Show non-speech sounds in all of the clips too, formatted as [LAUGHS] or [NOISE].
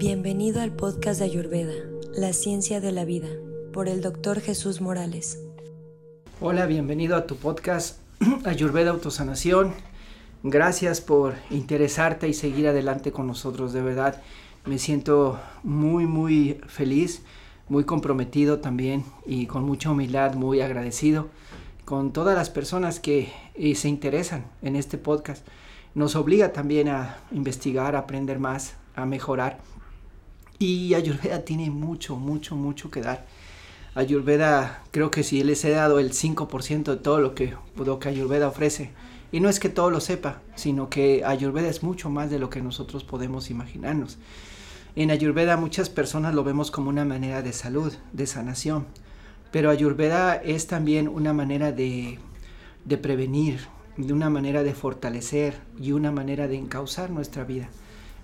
Bienvenido al podcast de Ayurveda, la ciencia de la vida, por el doctor Jesús Morales. Hola, bienvenido a tu podcast [CLEARS THROAT] Ayurveda Autosanación. Gracias por interesarte y seguir adelante con nosotros, de verdad. Me siento muy, muy feliz, muy comprometido también y con mucha humildad, muy agradecido con todas las personas que eh, se interesan en este podcast. Nos obliga también a investigar, a aprender más, a mejorar y Ayurveda tiene mucho, mucho, mucho que dar. Ayurveda, creo que si les he dado el 5% de todo lo que, lo que Ayurveda ofrece. Y no es que todo lo sepa, sino que Ayurveda es mucho más de lo que nosotros podemos imaginarnos. En Ayurveda muchas personas lo vemos como una manera de salud, de sanación. Pero Ayurveda es también una manera de, de prevenir, de una manera de fortalecer y una manera de encauzar nuestra vida.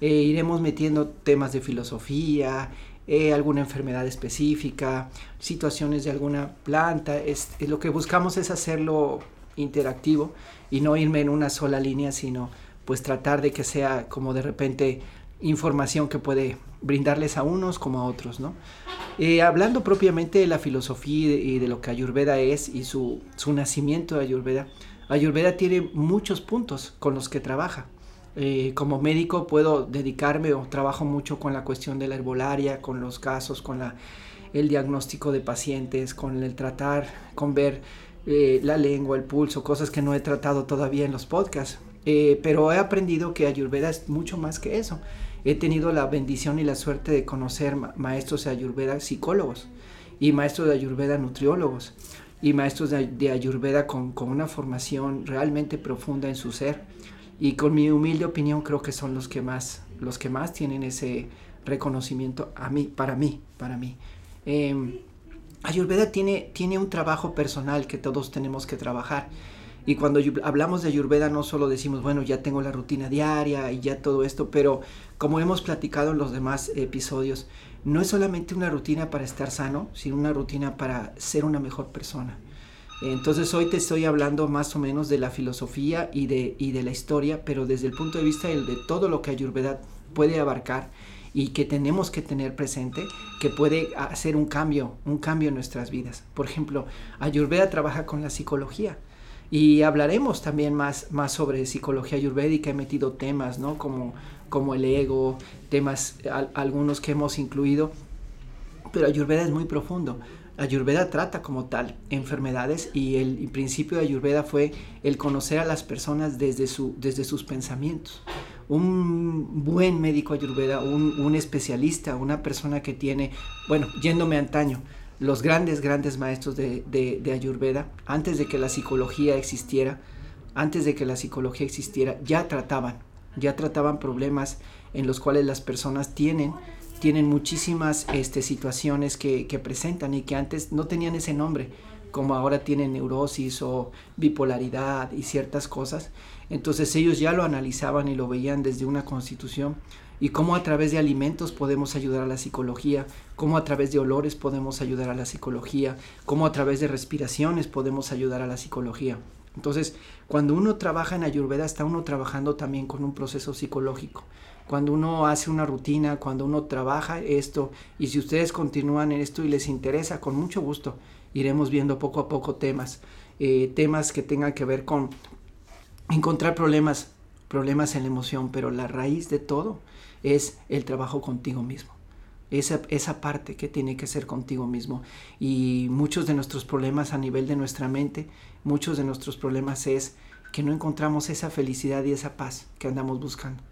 Eh, iremos metiendo temas de filosofía, eh, alguna enfermedad específica, situaciones de alguna planta. Es, lo que buscamos es hacerlo interactivo y no irme en una sola línea, sino pues tratar de que sea como de repente información que puede brindarles a unos como a otros, ¿no? Eh, hablando propiamente de la filosofía y de, lo que Ayurveda es y su, su nacimiento de Ayurveda, Ayurveda tiene muchos puntos con los que trabaja. Eh, como médico puedo dedicarme o trabajo mucho con la cuestión de la herbolaria, con los casos, con el diagnóstico de pacientes, con el tratar, con ver eh, la lengua, el pulso, cosas que no he tratado todavía en los podcasts. Eh, pero he aprendido que Ayurveda es mucho más que eso. He tenido la bendición y la suerte de conocer maestros de Ayurveda psicólogos y maestros de Ayurveda nutriólogos y maestros de, Ayurveda con, con una formación realmente profunda en su ser y con mi humilde opinión creo que son los que más, los que más tienen ese reconocimiento a mí, para mí, para mí. Em, Ayurveda tiene, tiene un trabajo personal que todos tenemos que trabajar. Y cuando hablamos de Ayurveda no solo decimos, bueno, ya tengo la rutina diaria y ya todo esto, pero como hemos platicado en los demás episodios, no es solamente una rutina para estar sano, sino una rutina para ser una mejor persona. Entonces hoy te estoy hablando más o menos de la filosofía y de, y de la historia, pero desde el punto de vista de, todo lo que Ayurveda puede abarcar y que tenemos que tener presente que puede hacer un cambio, un cambio en nuestras vidas. Por ejemplo, Ayurveda trabaja con la psicología y hablaremos también más, más sobre psicología ayurvédica. He metido temas, ¿no? Como, como el ego, temas algunos que hemos incluido, pero Ayurveda es muy profundo. Ayurveda trata como tal enfermedades y el, principio de Ayurveda fue el conocer a las personas desde, su, desde sus pensamientos. Un buen médico Ayurveda, un, especialista, una persona que tiene, bueno, yéndome antaño, los grandes, grandes maestros de, de Ayurveda, antes de que la psicología existiera, antes de que la psicología existiera, ya trataban, ya trataban problemas en los cuales las personas tienen tienen muchísimas este, situaciones que, que, presentan y que antes no tenían ese nombre, como ahora tienen neurosis o bipolaridad y ciertas cosas. Entonces ellos ya lo analizaban y lo veían desde una constitución y cómo a través de alimentos podemos ayudar a la psicología, cómo a través de olores podemos ayudar a la psicología, cómo a través de respiraciones podemos ayudar a la psicología. Entonces, cuando uno trabaja en Ayurveda, está uno trabajando también con un proceso psicológico cuando uno hace una rutina, cuando uno trabaja esto, y si ustedes continúan en esto y les interesa, con mucho gusto iremos viendo poco a poco temas, eh, temas que tengan que ver con encontrar problemas, problemas en la emoción, pero la raíz de todo es el trabajo contigo mismo. Esa, esa parte que tiene que ser contigo mismo. Y muchos de nuestros problemas a nivel de nuestra mente, muchos de nuestros problemas es que no encontramos esa felicidad y esa paz que andamos buscando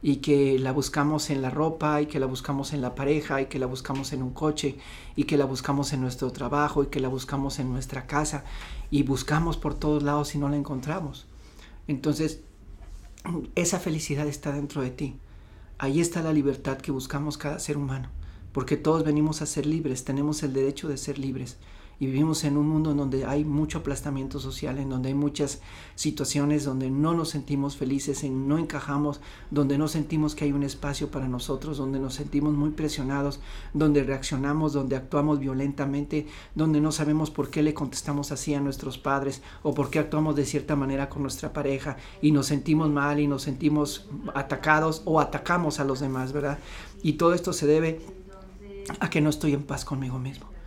y que la buscamos en la ropa y que la buscamos en la pareja y que la buscamos en un coche y que la buscamos en nuestro trabajo y que la buscamos en nuestra casa y buscamos por todos lados y no la encontramos. Entonces, esa felicidad está dentro de ti. Ahí está la libertad que buscamos cada ser humano, porque todos venimos a ser libres, tenemos el derecho de ser libres y vivimos en un mundo en donde hay mucho aplastamiento social, en donde hay muchas situaciones donde no nos sentimos felices, en no encajamos, donde no sentimos que hay un espacio para nosotros, donde nos sentimos muy presionados, donde reaccionamos, donde actuamos violentamente, donde no sabemos por qué le contestamos así a nuestros padres o por qué actuamos de cierta manera con nuestra pareja y nos sentimos mal y nos sentimos atacados o atacamos a los demás, ¿verdad? Y todo esto se debe a que no estoy en paz conmigo mismo.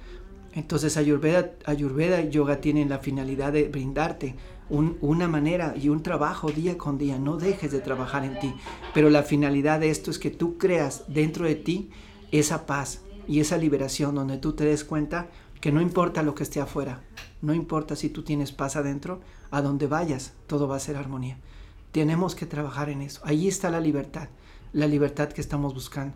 Entonces Ayurveda, Ayurveda y Yoga tienen la finalidad de brindarte una manera y un trabajo día con día. No dejes de trabajar en ti. Pero la finalidad de esto es que tú creas dentro de ti esa paz y esa liberación donde tú te des cuenta que no importa lo que esté afuera, no importa si tú tienes paz adentro, a donde vayas, todo va a ser armonía. Tenemos que trabajar en eso. Ahí está la libertad, la libertad que estamos buscando.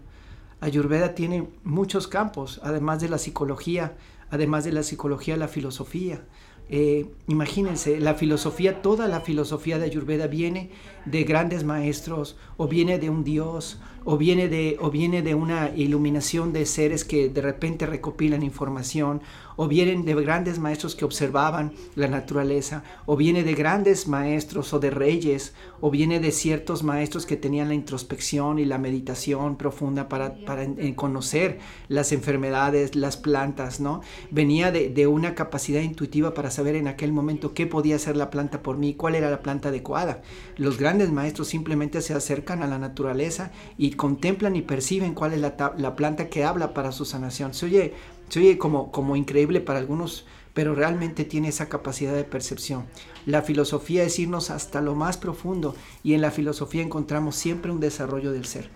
Ayurveda tiene muchos campos, además de la psicología, además de la psicología, la filosofía. Eh, imagínense, la filosofía, toda la filosofía de Ayurveda viene de grandes maestros, o viene de un dios, o viene de, o viene de una iluminación de seres que de repente recopilan información, o vienen de grandes maestros que observaban la naturaleza, o viene de grandes maestros o de reyes, o viene de ciertos maestros que tenían la introspección y la meditación profunda para, para conocer las enfermedades, las plantas, ¿no? Venía de, de, una capacidad intuitiva para saber en aquel momento qué podía hacer la planta por mí, cuál era la planta adecuada. Los grandes maestros simplemente se acercan a la naturaleza y contemplan y perciben cuál es la, la planta que habla para su sanación. Se oye se oye como, como increíble para algunos, pero realmente tiene esa capacidad de percepción. La filosofía es irnos hasta lo más profundo y en la filosofía encontramos siempre un desarrollo del ser.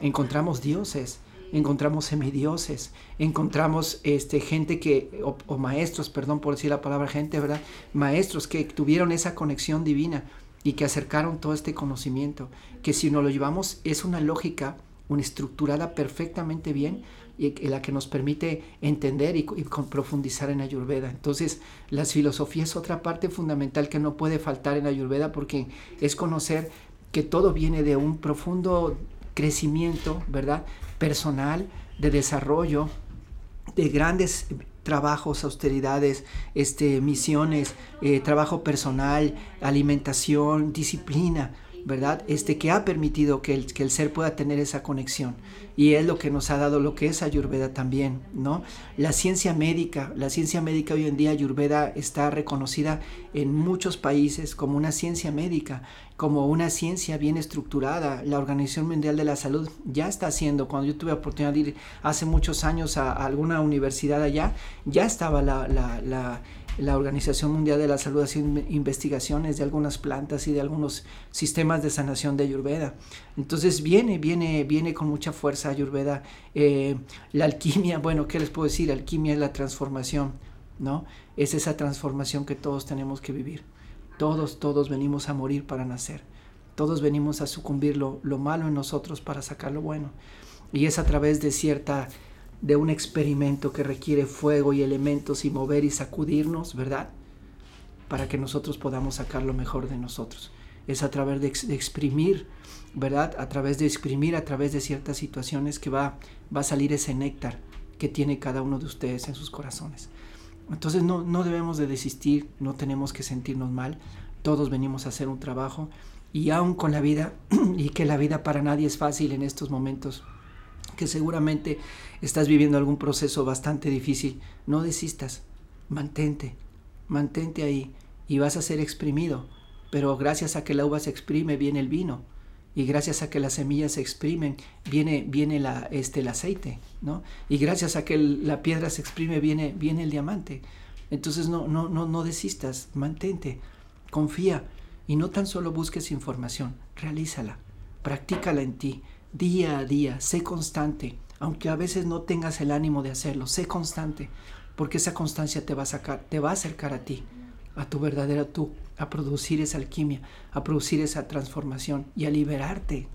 Encontramos dioses, encontramos semidioses, encontramos este, gente que, o, maestros, perdón por decir la palabra gente, ¿verdad? Maestros que tuvieron esa conexión divina y que acercaron todo este conocimiento, que si no lo llevamos es una lógica, una estructurada perfectamente bien, y, la que nos permite entender y, profundizar en Ayurveda. Entonces, las filosofías es otra parte fundamental que no puede faltar en Ayurveda porque es conocer que todo viene de un profundo crecimiento, ¿verdad? Personal, de desarrollo, de grandes trabajos, austeridades, este, misiones, eh, trabajo personal, alimentación, disciplina, ¿verdad? Este que ha permitido que el, que el ser pueda tener esa conexión. Y es lo que nos ha dado lo que es Ayurveda también, ¿no? La ciencia médica, la ciencia médica hoy en día, Ayurveda está reconocida en muchos países como una ciencia médica, como una ciencia bien estructurada. La Organización Mundial de la Salud ya está haciendo, cuando yo tuve la oportunidad de ir hace muchos años a, alguna universidad allá, ya estaba la, la Organización Mundial de la Salud haciendo investigaciones de algunas plantas y de algunos sistemas de sanación de Ayurveda. Entonces viene, viene, viene con mucha fuerza Ayurveda. Eh, la alquimia, [LAUGHS] bueno, ¿qué les puedo decir? alquimia es la transformación, ¿no? Es esa transformación que todos tenemos que vivir. Todos, todos venimos a morir para nacer. Todos venimos a sucumbir lo, lo malo en nosotros para sacar lo bueno. Y es a través de cierta de un experimento que requiere fuego y elementos y mover y sacudirnos, ¿verdad? Para que nosotros podamos sacar lo mejor de nosotros. Es a través de, exprimir, ¿verdad? A través de exprimir, a través de ciertas situaciones que va, va a salir ese néctar que tiene cada uno de ustedes en sus corazones. Entonces no, no debemos de desistir, no tenemos que sentirnos mal, todos venimos a hacer un trabajo y aún con la vida, [CLEARS THROAT] y que la vida para nadie es fácil en estos momentos, que seguramente estás viviendo algún proceso bastante difícil, no desistas, mantente, mantente ahí y vas a ser exprimido. Pero gracias a que la uva se exprime viene el vino y gracias a que las semillas se exprimen viene, viene la, este, el aceite, ¿no? Y gracias a que la piedra se exprime viene, viene el diamante. Entonces no, no, no, no desistas, mantente, confía y no tan solo busques información, realízala, practícala en ti día a día, sé constante, aunque a veces no tengas el ánimo de hacerlo, sé constante, porque esa constancia te va a sacar, te va a acercar a ti, a tu verdadero tú, a producir esa alquimia, a producir esa transformación y a liberarte,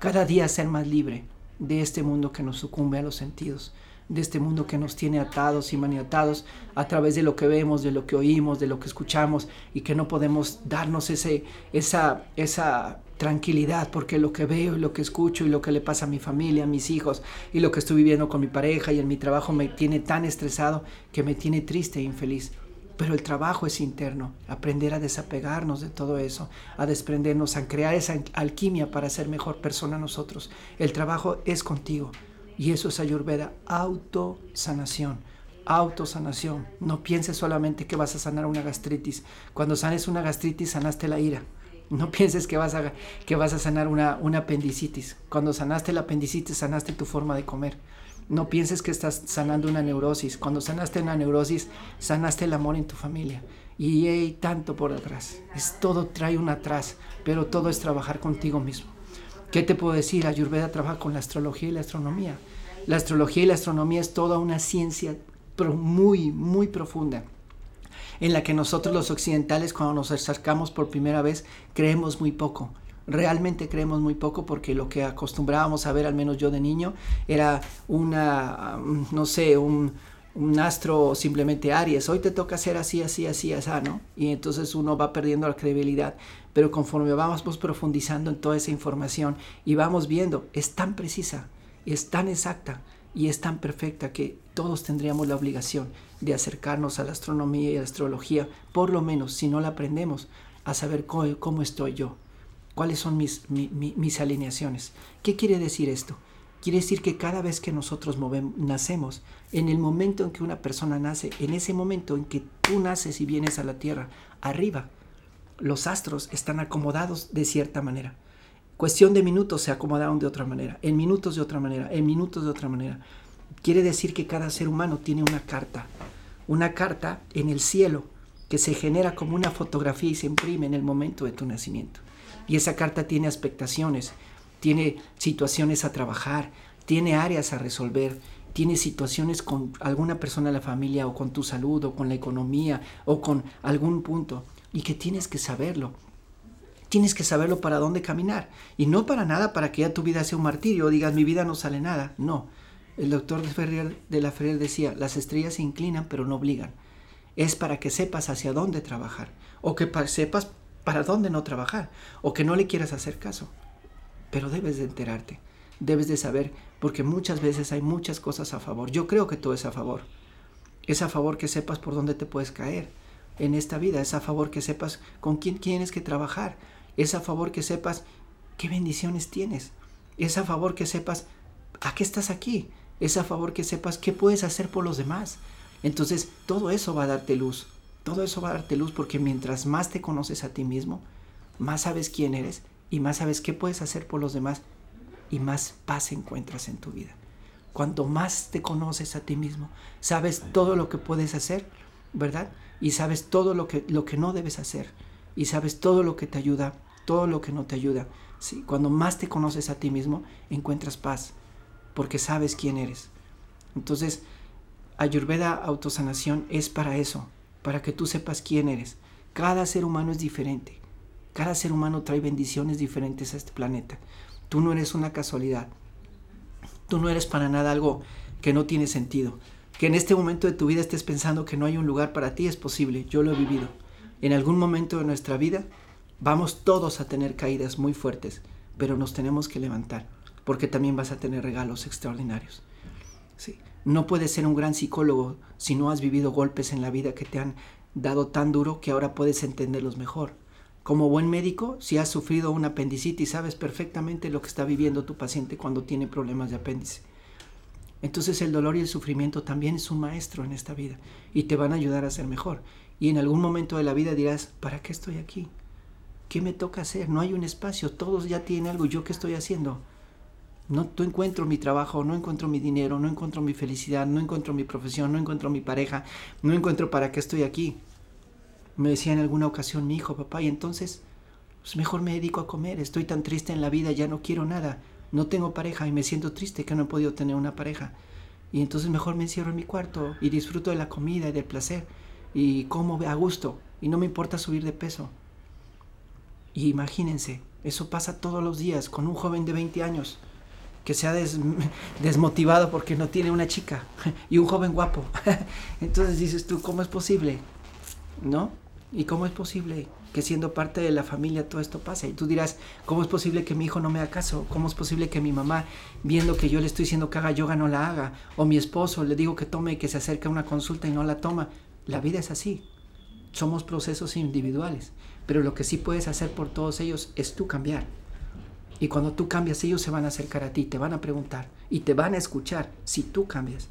cada día ser más libre de este mundo que nos sucumbe a los sentidos, de este mundo que nos tiene atados y maniatados a través de lo que vemos, de lo que oímos, de lo que escuchamos y que no podemos darnos ese, esa, esa tranquilidad, porque lo que veo y lo que escucho y lo que le pasa a mi familia, a mis hijos y lo que estoy viviendo con mi pareja y en mi trabajo me tiene tan estresado que me tiene triste e infeliz. Pero el trabajo es interno, aprender a desapegarnos de todo eso, a desprendernos, a crear esa alquimia para ser mejor persona nosotros. El trabajo es contigo y eso es ayurveda, autosanación autosanación. No pienses solamente que vas a sanar una gastritis. Cuando sanes una gastritis, sanaste la ira. No pienses que vas a, que vas a sanar una, una apendicitis. Cuando sanaste la apendicitis, sanaste tu forma de comer. No pienses que estás sanando una neurosis. Cuando sanaste una neurosis, sanaste el amor en tu familia. Y hay tanto por atrás. Es todo trae un atrás, pero todo es trabajar contigo mismo. ¿Qué te puedo decir? Ayurveda trabaja con la astrología y la astronomía. La astrología y la astronomía es toda una ciencia pero muy, muy profunda en la que nosotros los occidentales cuando nos acercamos por primera vez creemos muy poco. Realmente creemos muy poco porque lo que acostumbrábamos a ver, al menos yo de niño, era una, no sé, un, un astro simplemente Aries. Hoy te toca hacer así, así, así, así, ¿no? Y entonces uno va perdiendo la credibilidad. Pero conforme vamos profundizando en toda esa información y vamos viendo, es tan precisa, es tan exacta y es tan perfecta que todos tendríamos la obligación de acercarnos a la astronomía y a la astrología, por lo menos si no la aprendemos, a saber cómo, estoy yo, cuáles son mis, mis alineaciones. ¿Qué quiere decir esto? Quiere decir que cada vez que nosotros nacemos, en el momento en que una persona nace, en ese momento en que tú naces y vienes a la Tierra, arriba, los astros están acomodados de cierta manera. Cuestión de minutos se acomodaron de otra manera, en minutos de otra manera, en minutos de otra manera. Quiere decir que cada ser humano tiene una carta, una carta en el cielo que se genera como una fotografía y se imprime en el momento de tu nacimiento. Y esa carta tiene expectaciones, tiene situaciones a trabajar, tiene áreas a resolver, tiene situaciones con alguna persona de la familia o con tu salud o con la economía o con algún punto y que tienes que saberlo. Tienes que saberlo para dónde caminar y no para nada para que ya tu vida sea un martirio o digas mi vida no sale nada, no el doctor de la Ferrer decía, las estrellas se inclinan pero no obligan. Es para que sepas hacia dónde trabajar, o que sepas para dónde no trabajar, o que no le quieras hacer caso. Pero debes de enterarte, debes de saber, porque muchas veces hay muchas cosas a favor. Yo creo que todo es a favor. Es a favor que sepas por dónde te puedes caer en esta vida, es a favor que sepas con quién tienes que trabajar, es a favor que sepas qué bendiciones tienes, es a favor que sepas a qué estás aquí, es a favor que sepas qué puedes hacer por los demás. Entonces, todo eso va a darte luz. Todo eso va a darte luz porque mientras más te conoces a ti mismo, más sabes quién eres y más sabes qué puedes hacer por los demás y más paz encuentras en tu vida. Cuanto más te conoces a ti mismo, sabes todo lo que puedes hacer, ¿verdad? Y sabes todo lo que, lo que no debes hacer. Y sabes todo lo que te ayuda, todo lo que no te ayuda. ¿sí? Cuando más te conoces a ti mismo, encuentras paz, porque sabes quién eres. Entonces, Ayurveda autosanación es para eso, para que tú sepas quién eres. Cada ser humano es diferente. Cada ser humano trae bendiciones diferentes a este planeta. Tú no eres una casualidad. Tú no eres para nada algo que no tiene sentido. Que en este momento de tu vida estés pensando que no hay un lugar para ti es posible. Yo lo he vivido. En algún momento de nuestra vida vamos todos a tener caídas muy fuertes, pero nos tenemos que levantar porque también vas a tener regalos extraordinarios. Sí. No puedes ser un gran psicólogo si no has vivido golpes en la vida que te han dado tan duro que ahora puedes entenderlos mejor. Como buen médico, si has sufrido un apendicitis, sabes perfectamente lo que está viviendo tu paciente cuando tiene problemas de apéndice. Entonces el dolor y el sufrimiento también es un maestro en esta vida y te van a ayudar a ser mejor. Y en algún momento de la vida dirás, ¿para qué estoy aquí? ¿Qué me toca hacer? No hay un espacio, todos ya tienen algo, ¿yo qué estoy haciendo? no, encuentro mi trabajo, no encuentro mi dinero, no encuentro mi felicidad, no encuentro mi profesión, no encuentro mi pareja, no encuentro para qué estoy aquí. Me decía en alguna ocasión mi hijo, papá, y entonces, pues mejor me dedico a comer, estoy tan triste en la vida, ya no quiero nada, no tengo pareja y me siento triste que no he podido tener una pareja. Y entonces mejor me encierro en mi cuarto y disfruto de la comida y del placer y como a gusto y no me importa subir de peso. Y imagínense, eso pasa todos los días con un joven de 20 años que se ha [LAUGHS] desmotivado porque no tiene una chica [LAUGHS] y un joven guapo. [LAUGHS] Entonces dices tú, ¿cómo es posible? ¿No? ¿Y cómo es posible que siendo parte de la familia todo esto pase? Y tú dirás, ¿cómo es posible que mi hijo no me haga caso? ¿Cómo es posible que mi mamá, viendo que yo le estoy diciendo que haga yoga, no la haga? O mi esposo le digo que tome y que se acerque a una consulta y no la toma. La vida es así. Somos procesos individuales. Pero lo que sí puedes hacer por todos ellos es tú cambiar. Y cuando tú cambias, ellos se van a acercar a ti, te van a preguntar y te van a escuchar si tú cambias.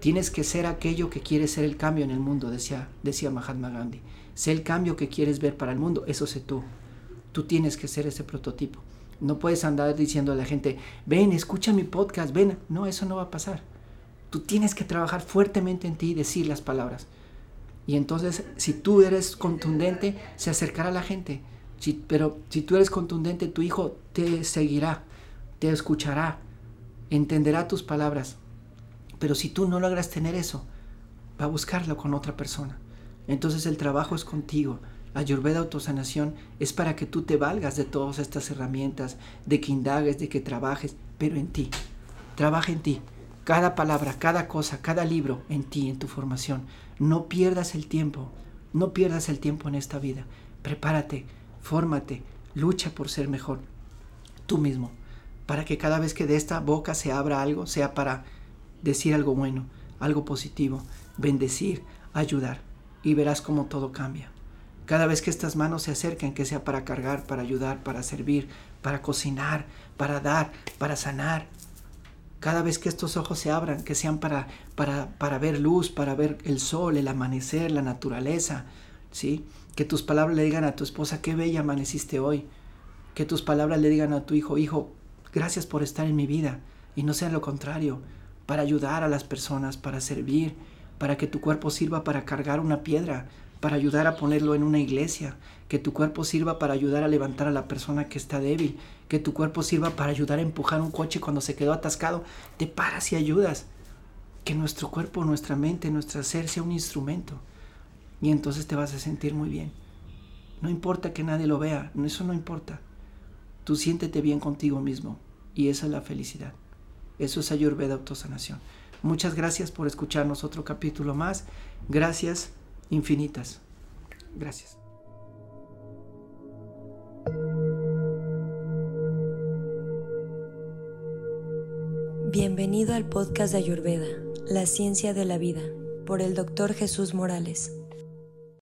Tienes que ser aquello que quieres ser el cambio en el mundo, decía, decía Mahatma Gandhi. Sé el cambio que quieres ver para el mundo, eso sé tú. Tú tienes que ser ese prototipo. No puedes andar diciendo a la gente, ven, escucha mi podcast, ven. No, eso no va a pasar. Tú tienes que trabajar fuertemente en ti y decir las palabras. Y entonces, si tú eres contundente, se acercará la gente. pero si tú eres contundente, tu hijo te seguirá, te escuchará, entenderá tus palabras, pero si tú no logras tener eso, va a buscarlo con otra persona. Entonces el trabajo es contigo. Ayurveda Autosanación es para que tú te valgas de todas estas herramientas, de que indagues, de que trabajes, pero en ti. Trabaja en ti. Cada palabra, cada cosa, cada libro en ti, en tu formación. No pierdas el tiempo. No pierdas el tiempo en esta vida. Prepárate, fórmate, lucha por ser mejor. Tú mismo. Para que cada vez que de esta boca se abra algo, sea para decir algo bueno, algo positivo, bendecir, ayudar y verás cómo todo cambia. Cada vez que estas manos se acerquen, que sea para cargar, para ayudar, para servir, para cocinar, para dar, para sanar. Cada vez que estos ojos se abran, que sean para, para, para ver luz, para ver el sol, el amanecer, la naturaleza, ¿sí? Que tus palabras le digan a tu esposa, qué bella amaneciste hoy. Que tus palabras le digan a tu hijo, hijo, gracias por estar en mi vida. Y no sea lo contrario, para ayudar a las personas, para servir, para que tu cuerpo sirva para cargar una piedra, para ayudar a ponerlo en una iglesia, que tu cuerpo sirva para ayudar a levantar a la persona que está débil, que tu cuerpo sirva para ayudar a empujar un coche cuando se quedó atascado, te paras y ayudas. Que nuestro cuerpo, nuestra mente, nuestro ser sea un instrumento. Y entonces te vas a sentir muy bien. No importa que nadie lo vea, eso no importa. Tú siéntete bien contigo mismo y esa es la felicidad. Eso es Ayurveda Autosanación. Muchas gracias por escucharnos otro capítulo más. Gracias infinitas. Gracias. Bienvenido al podcast de Ayurveda, la ciencia de la vida, por el doctor Jesús Morales.